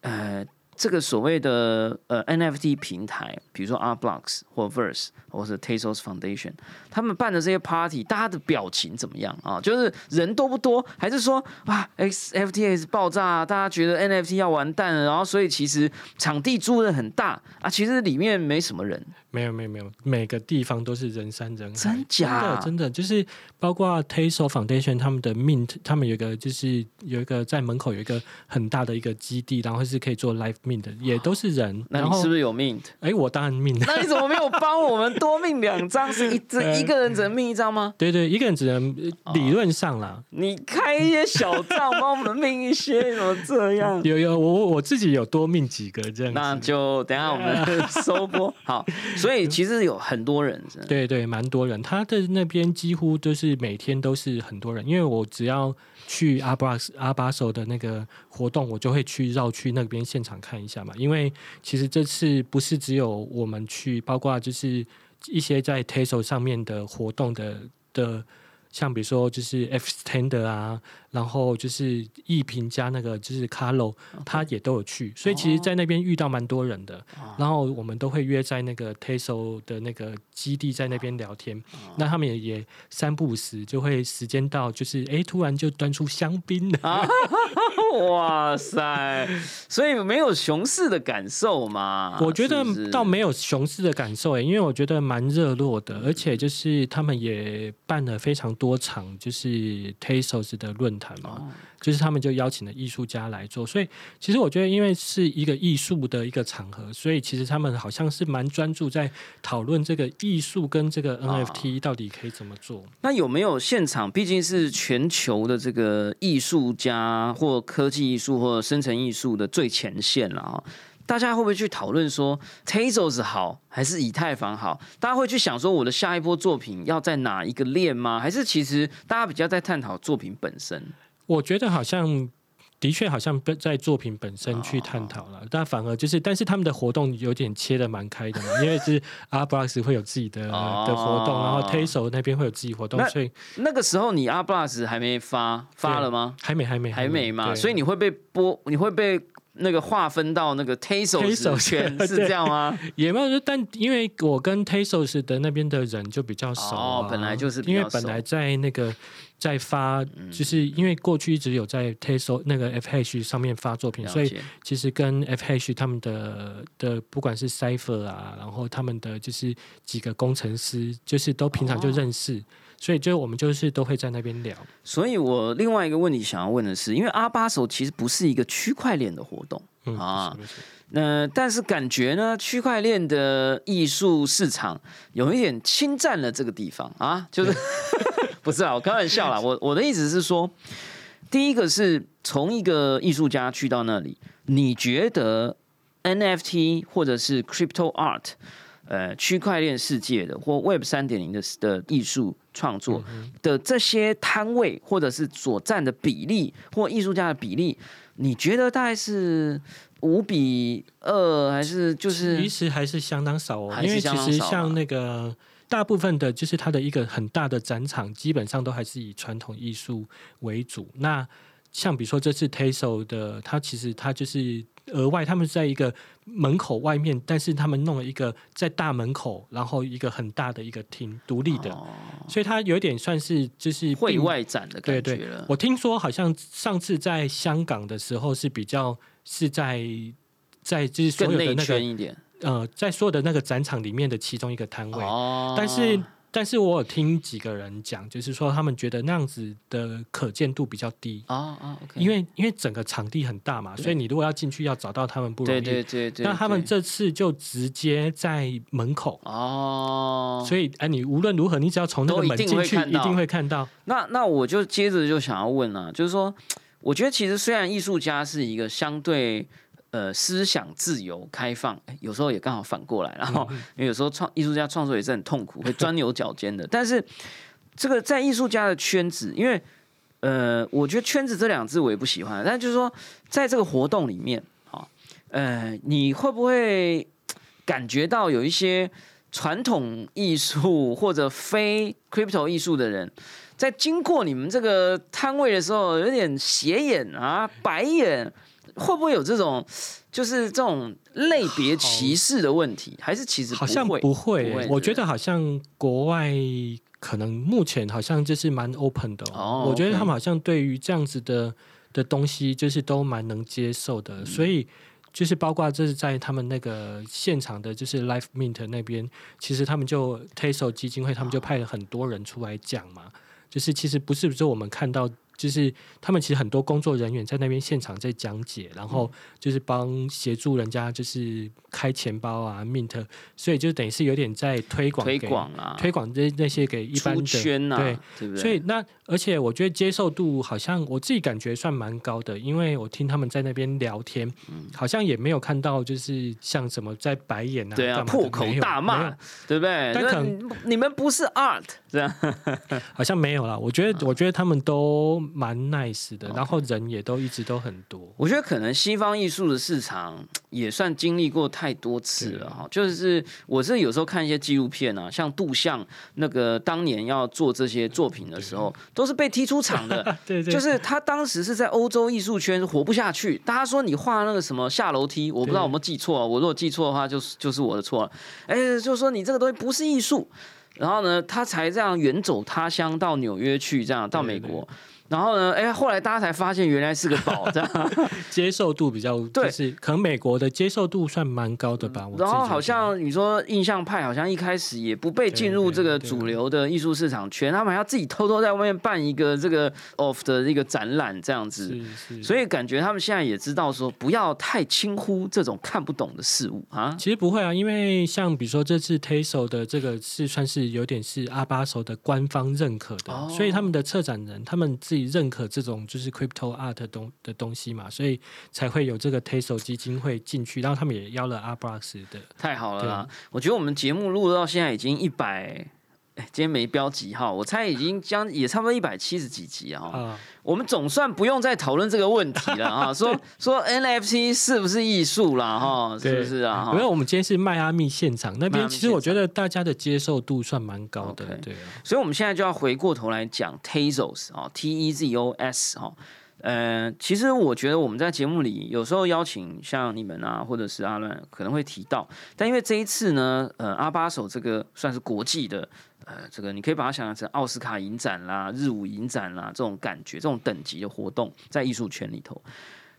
呃，这个所谓的呃 NFT 平台，比如说 Art Blocks 或 Verse 或是 Tezos Foundation，他们办的这些 party，大家的表情怎么样啊？就是人多不多，还是说哇 XFTS 爆炸，大家觉得 NFT 要完蛋了，然后所以其实场地租的很大啊，其实里面没什么人，没有没有没有，每个地方都是人山人海，真假？真的真的就是包括 Tasos Foundation 他们的 Mint，他们有一个就是有一个在门口有一个很大的一个基地，然后是可以做 Live Mint 的，也都是人。然后那你是不是有 mint？哎，我当然 Mint，那你怎么没有帮我们多命两张？是一这 [LAUGHS] 呃一个人只能命一张吗？对对，一个人只能哦理论上啦。你开一些小账，帮我们命一些，怎么这样？有有，我我我自己有多命几个这样子。那就等一下我们 [LAUGHS] 收播好。所以其实有很多人，对对，蛮多人。他的那边几乎都是每天都是很多人，因为我只要去阿巴阿巴手的那个活动，我就会去绕去那边现场看看一下嘛。因为其实这次不是只有我们去，包括就是一些在 Tesla 上面的活动的的像比如说就是 Fstander 啊，然后就是艺评加那个就是 Carlo，他也都有去，所以其实，在那边遇到蛮多人的。然后我们都会约在那个 Tesla 的那个基地，在那边聊天。那他们也也三不五时就会时间到，就是哎，突然就端出香槟了。[LAUGHS] 哇塞！所以没有熊市的感受嘛？我觉得倒没有熊市的感受哎，因为我觉得蛮热络的，而且就是他们也办了非常多场就是 Tesla 的论坛嘛。就是他们就邀请了艺术家来做，所以其实我觉得，因为是一个艺术的一个场合，所以其实他们好像是蛮专注在讨论这个艺术跟这个 NFT 到底可以怎么做。那有没有现场？毕竟是全球的这个艺术家或科技艺术或生成艺术的最前线了啊！大家会不会去讨论说 Tezos 好还是以太坊好？大家会去想说我的下一波作品要在哪一个链吗？还是其实大家比较在探讨作品本身？我觉得好像的确好像在作品本身去探讨了，但反而就是，但是他们的活动有点切的蛮开的嘛，[LAUGHS] 因为是 a r b l o x 会有自己的的活动，然后 Taso 那边会有自己活动，所以那个时候你 a r b l o x 还没发发了吗？还没，还没，还没嘛，所以你会被播，你会被。那个划分到那个 Tasos 圈是这样吗？也没有，但因为我跟 Tasos 的那边的人就比较熟啊，本来就是因为本来在那个在发，就是因为过去一直有在 Tasos 那个 FH 上面发作品，所以其实跟 FH 他们的的不管是 Cipher 啊，然后他们的就是几个工程师，就是都平常就认识。所以，就我们就是都会在那边聊。所以我另外一个问题想要问的是，因为阿巴手其实不是一个区块链的活动啊，那但是感觉呢，区块链的艺术市场有一点侵占了这个地方啊，就是 [LAUGHS] [LAUGHS] 不是啊？我开玩笑啦，我我的意思是说，第一个是从一个艺术家去到那里，你觉得 NFT 或者是 Crypto Art？呃，区块链世界的或 Web 三点零的的艺术创作的这些摊位，或者是所占的比例，或艺术家的比例，你觉得大概是五比二，还是就是其实还是相当少哦？因为其实像那个大部分的，就是它的一个很大的展场，基本上都还是以传统艺术为主。那像比如说这次 Tesla 的，它其实它就是额外，他们在一个。门口外面，但是他们弄了一个在大门口，然后一个很大的一个厅，独立的，所以它有点算是就是会外展的感觉了。我听说好像上次在香港的时候是比较是在在就是所有的那个呃，在所有的那个展场里面的其中一个摊位，但是。但是我有听几个人讲，就是说他们觉得那样子的可见度比较低啊啊，因为因为整个场地很大嘛，所以你如果要进去要找到他们不容易。对对对。那他们这次就直接在门口哦，所以哎，你无论如何，你只要从那个门进去，一定会看到。那那我就接着就想要问了，就是说，我觉得其实虽然艺术家是一个相对。呃，思想自由开放，有时候也刚好反过来，然后因为有时候创艺术家创作也是很痛苦，会钻牛角尖的。[LAUGHS] 但是这个在艺术家的圈子，因为呃，我觉得“圈子”这两字我也不喜欢，但就是说，在这个活动里面，啊，呃，你会不会感觉到有一些传统艺术或者非 crypto 艺术的人，在经过你们这个摊位的时候，有点斜眼啊、白眼？会不会有这种，就是这种类别歧视的问题？还是其实好像不会？我觉得好像国外可能目前好像就是蛮 open 的。哦，我觉得他们好像对于这样子的的东西，就是都蛮能接受的。所以就是包括这是在他们那个现场的，就是 Life Mint 那边，其实他们就 Taso 基金会，他们就派了很多人出来讲嘛。就是其实不是说我们看到。就是他们其实很多工作人员在那边现场在讲解，然后就是帮协助人家就是开钱包啊，mint，所以就等于是有点在推广推广啊，推广这那些给一般的对对不对？所以那而且我觉得接受度好像我自己感觉算蛮高的，因为我听他们在那边聊天，好像也没有看到就是像什么在白眼啊，对啊，破口大骂，对不对？但可能你们不是 art 这样，[LAUGHS] 好像没有啦。我觉得我觉得他们都。蛮 nice 的，然后人也都一直都很多。我觉得可能西方艺术的市场也算经历过太多次了哈。就是我是有时候看一些纪录片啊，像杜象那个当年要做这些作品的时候，都是被踢出场的。[LAUGHS] 对对，就是他当时是在欧洲艺术圈活不下去，大家说你画那个什么下楼梯，我不知道有没有记错，我如果记错的话，就是就是我的错了。哎，就是说你这个东西不是艺术。然后呢，他才这样远走他乡到纽约去，这样到美国。然后呢，哎，后来大家才发现原来是个宝，[LAUGHS] 这样接受度比较对，是可能美国的接受度算蛮高的吧。然后好像你说印象派好像一开始也不被进入这个主流的艺术市场圈，他们还要自己偷偷在外面办一个这个 off 的一个展览这样子。所以感觉他们现在也知道说不要太轻忽这种看不懂的事物啊。其实不会啊，因为像比如说这次 Taso 的这个是算是有点是阿巴手的官方认可的，所以他们的策展人他们自己认可这种就是 crypto art 东的东西嘛，所以才会有这个 Tesla 基金会进去，然后他们也邀了阿巴斯的。太好了啦！我觉得我们节目录到现在已经一百。今天没标记哈，我猜已经将也差不多一百七十几集啊。我们总算不用再讨论这个问题了啊。[LAUGHS] 说说 NFT 是不是艺术啦？哈？是不是啊？因为我们今天是迈阿密现场那边，其实我觉得大家的接受度算蛮高的。对，所以我们现在就要回过头来讲 Tezos 啊，T E Z O S 哈。呃，其实我觉得我们在节目里有时候邀请像你们啊，或者是阿乱，可能会提到，但因为这一次呢，呃，阿巴手这个算是国际的。呃，这个你可以把它想象成奥斯卡影展啦、日舞影展啦这种感觉、这种等级的活动，在艺术圈里头。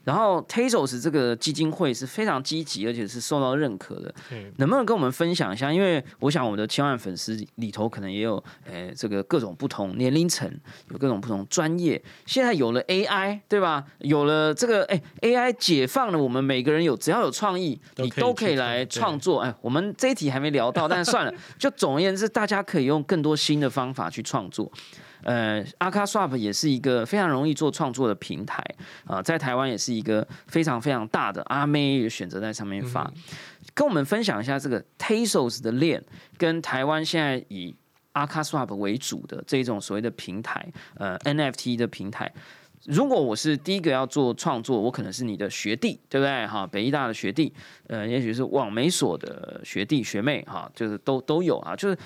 然后 Tazos 这个基金会是非常积极，而且是受到认可的。能不能跟我们分享一下？因为我想我们的千万粉丝里头可能也有，诶，这个各种不同年龄层，有各种不同专业。现在有了 AI，对吧？有了这个，哎，AI 解放了我们每个人，有只要有创意，你都可以来创作。哎，我们这一题还没聊到，但是算了。[LAUGHS] 就总而言之，大家可以用更多新的方法去创作。呃，阿卡 swap 也是一个非常容易做创作的平台啊，在台湾也是一个非常非常大的阿妹选择在上面发，跟我们分享一下这个 Tezos 的链跟台湾现在以阿卡 swap 为主的这种所谓的平台，呃 NFT 的平台。如果我是第一个要做创作，我可能是你的学弟，对不对？哈，北医大的学弟，呃，也许是网媒所的学弟学妹，哈，就是都都有啊，就是。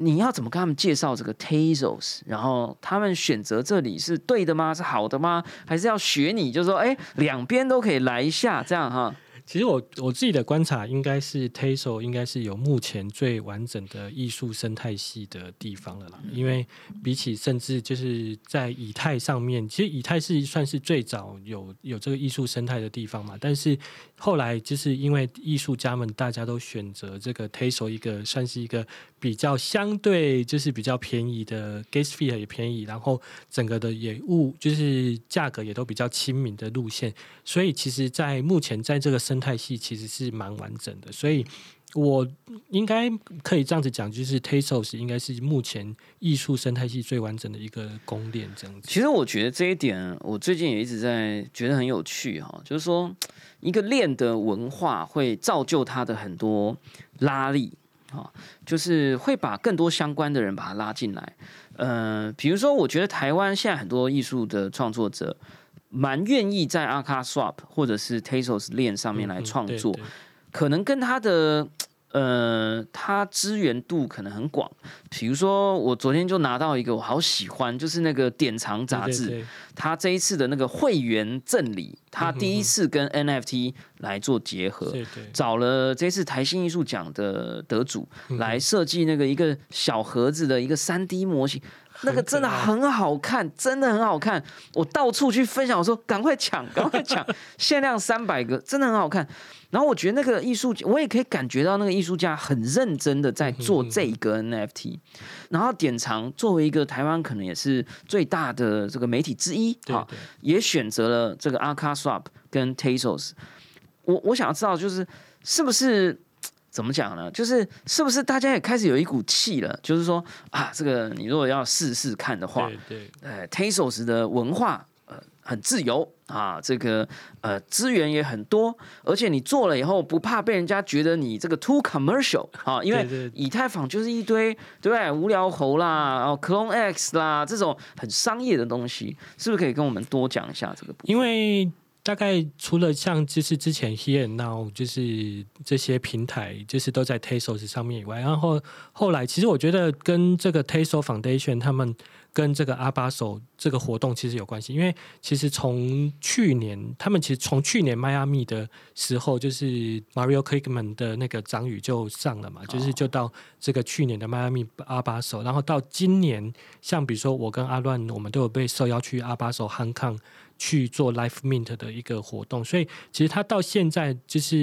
你要怎么跟他们介绍这个 Tazos？然后他们选择这里是对的吗？是好的吗？还是要学你？就是说，哎，两边都可以来一下，这样哈。其实我我自己的观察，应该是 Taso 应该是有目前最完整的艺术生态系的地方了啦。因为比起甚至就是在以太上面，其实以太是算是最早有有这个艺术生态的地方嘛。但是后来就是因为艺术家们大家都选择这个 Taso 一个算是一个比较相对就是比较便宜的 gas fee 也便宜，然后整个的也物就是价格也都比较亲民的路线。所以其实，在目前在这个生态系其实是蛮完整的，所以我应该可以这样子讲，就是 Tesos 应该是目前艺术生态系最完整的一个公链这样子。其实我觉得这一点，我最近也一直在觉得很有趣哈，就是说一个链的文化会造就它的很多拉力啊，就是会把更多相关的人把他拉进来。呃，比如说，我觉得台湾现在很多艺术的创作者。蛮愿意在阿卡 swap 或者是 Tazos 链上面来创作，可能跟他的呃，它资源度可能很广。比如说，我昨天就拿到一个我好喜欢，就是那个典藏杂志，他这一次的那个会员赠礼，他第一次跟 NFT 来做结合，找了这次台新艺术奖的得主来设计那个一个小盒子的一个三 D 模型。那个真的很好看，真的很好看。我到处去分享，我说赶快抢，赶快抢，[LAUGHS] 限量三百个，真的很好看。然后我觉得那个艺术，我也可以感觉到那个艺术家很认真的在做这一个 NFT。然后典藏作为一个台湾可能也是最大的这个媒体之一，哈，也选择了这个 a r c a Swap 跟 Tezos。我我想要知道，就是是不是？怎么讲呢？就是是不是大家也开始有一股气了？就是说啊，这个你如果要试试看的话，对，呃，Tesos 的文化呃很自由啊，这个呃资源也很多，而且你做了以后不怕被人家觉得你这个 too commercial 啊，因为以太坊就是一堆对不对？无聊猴啦，哦，Clone X 啦，这种很商业的东西，是不是可以跟我们多讲一下这个？因为大概除了像就是之前 Here and Now 就是这些平台就是都在 Tezos 上面以外，然后后来其实我觉得跟这个 Tezos Foundation 他们跟这个阿巴手这个活动其实有关系，因为其实从去年他们其实从去年迈阿密的时候，就是 Mario Kligman 的那个掌语就上了嘛，就是就到这个去年的迈阿密阿巴手，然后到今年，像比如说我跟阿乱，我们都有被受邀去阿巴手 Hong Kong 去做 Life Mint 的一个活动，所以其实他到现在就是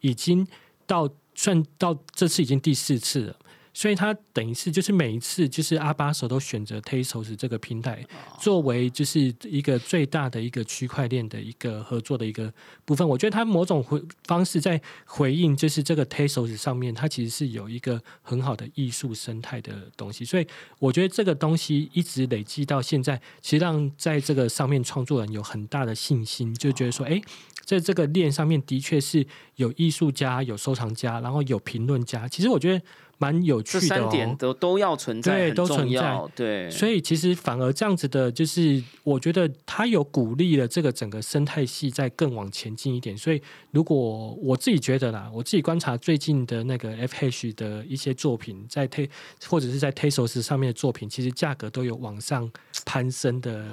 已经到算到这次已经第四次了。所以他等于是就是每一次就是阿巴手都选择 Tezos 这个平台作为就是一个最大的一个区块链的一个合作的一个部分。我觉得他某种回方式在回应就是这个 Tezos 上面，它其实是有一个很好的艺术生态的东西。所以我觉得这个东西一直累积到现在，其实让在这个上面创作人有很大的信心，就觉得说，哎，在这个链上面的确是有艺术家、有收藏家，然后有评论家。其实我觉得。蛮有趣的哦，三点都都要存在，对，都存在，对。所以其实反而这样子的，就是我觉得他有鼓励了这个整个生态系在更往前进一点。所以如果我自己觉得啦，我自己观察最近的那个 F H 的一些作品，在 T 或者是在 Tesos 上面的作品，其实价格都有往上攀升的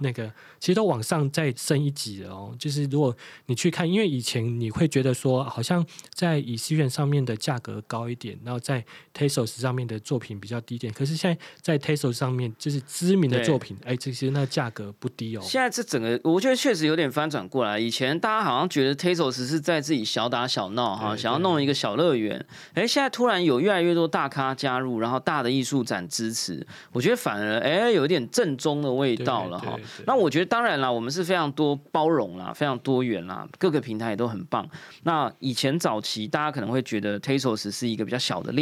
那个，其实都往上再升一级了哦。就是如果你去看，因为以前你会觉得说，好像在以西院上面的价格高一点，然后在 Tezos 上面的作品比较低点，可是现在在 Tesos 上面就是知名的作品，哎，这些那价格不低哦。现在这整个我觉得确实有点翻转过来，以前大家好像觉得 Tesos 是在自己小打小闹哈，想要弄一个小乐园，哎，现在突然有越来越多大咖加入，然后大的艺术展支持，我觉得反而哎有一点正宗的味道了哈。那我觉得当然啦，我们是非常多包容啦，非常多元啦，各个平台也都很棒。那以前早期大家可能会觉得 Tesos 是一个比较小的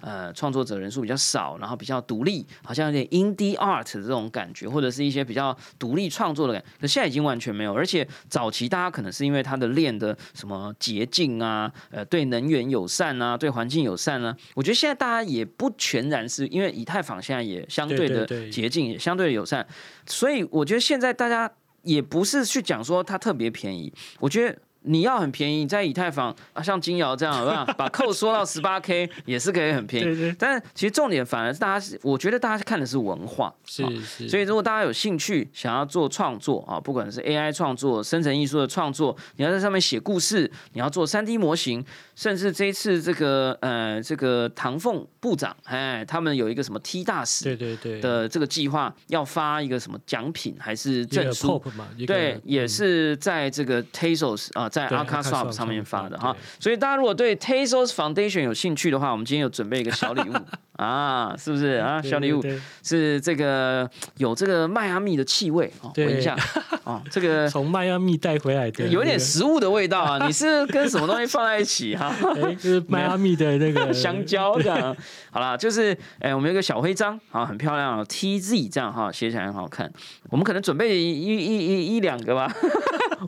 呃，创作者人数比较少，然后比较独立，好像有点 indie art 的这种感觉，或者是一些比较独立创作的感。可现在已经完全没有，而且早期大家可能是因为它的链的什么捷径啊，呃，对能源友善啊，对环境友善啊。我觉得现在大家也不全然是因为以太坊现在也相对的捷径，也相对的友善，所以我觉得现在大家也不是去讲说它特别便宜，我觉得。你要很便宜，在以太坊啊，像金瑶这样，是吧？[LAUGHS] 把扣缩到十八 K 也是可以很便宜。但其实重点反而是大家是，我觉得大家看的是文化，是是。所以如果大家有兴趣想要做创作啊，不管是 AI 创作、生成艺术的创作，你要在上面写故事，你要做三 D 模型，甚至这一次这个呃这个唐凤部长，哎，他们有一个什么 T 大使，对对对的这个计划，要发一个什么奖品还是证书嘛？对，也是在这个 Tezos 啊。在 a r c a Swap 上面发的哈，所以大家如果对 Tazos Foundation 有兴趣的话，我们今天有准备一个小礼物 [LAUGHS] 啊，是不是啊？小礼物是这个有这个迈阿密的气味哦，闻一下 [LAUGHS] 哦，这个从迈阿密带回来的，有点食物的味道啊。你是跟什么东西放在一起哈？[LAUGHS] 就是迈阿密的那个香蕉这样。好了，就是哎，我们有个小徽章啊，很漂亮，TZ 这样哈，写起来很好看。我们可能准备一一一一两个吧。[LAUGHS]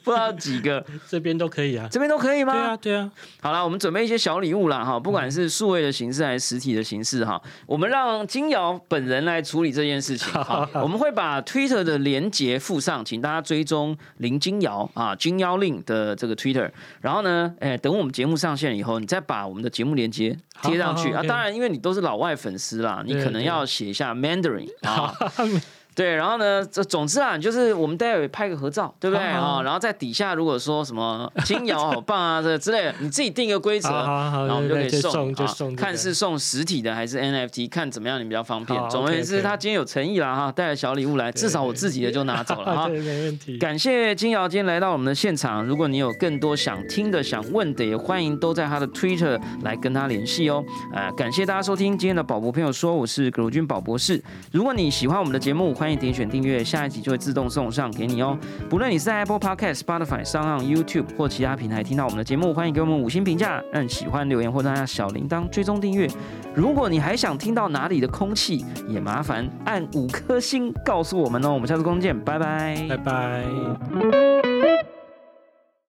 不知道几个，这边都可以啊，这边都可以吗？对啊，对啊。好了，我们准备一些小礼物啦，哈，不管是数位的形式还是实体的形式，哈，我们让金瑶本人来处理这件事情。好，我们会把 Twitter 的连接附上，请大家追踪林金瑶啊，金妖令的这个 Twitter。然后呢，哎，等我们节目上线以后，你再把我们的节目连接贴上去啊。当然，因为你都是老外粉丝啦，你可能要写一下 Mandarin 啊。[LAUGHS] 对，然后呢，这总之啊，就是我们待会拍个合照，对不对啊？然后在底下如果说什么金瑶好棒啊，这之类的，你自己定一个规则，然后我们就可以送，就送，看是送实体的还是 NFT，看怎么样你比较方便。总而言之，他今天有诚意了哈，带了小礼物来，至少我自己的就拿走了哈。没问题。感谢金瑶今天来到我们的现场。如果你有更多想听的、想问的，也欢迎都在他的 Twitter 来跟他联系哦。呃，感谢大家收听今天的宝博朋友说，我是葛如君宝博士。如果你喜欢我们的节目，欢迎点选订阅，下一集就会自动送上给你哦。不论你是在 Apple Podcast、Spotify、上岸 YouTube 或其他平台听到我们的节目，欢迎给我们五星评价，按喜欢留言或按下小铃铛追踪订阅。如果你还想听到哪里的空气，也麻烦按五颗星告诉我们哦。我们下次公见，拜拜，拜拜。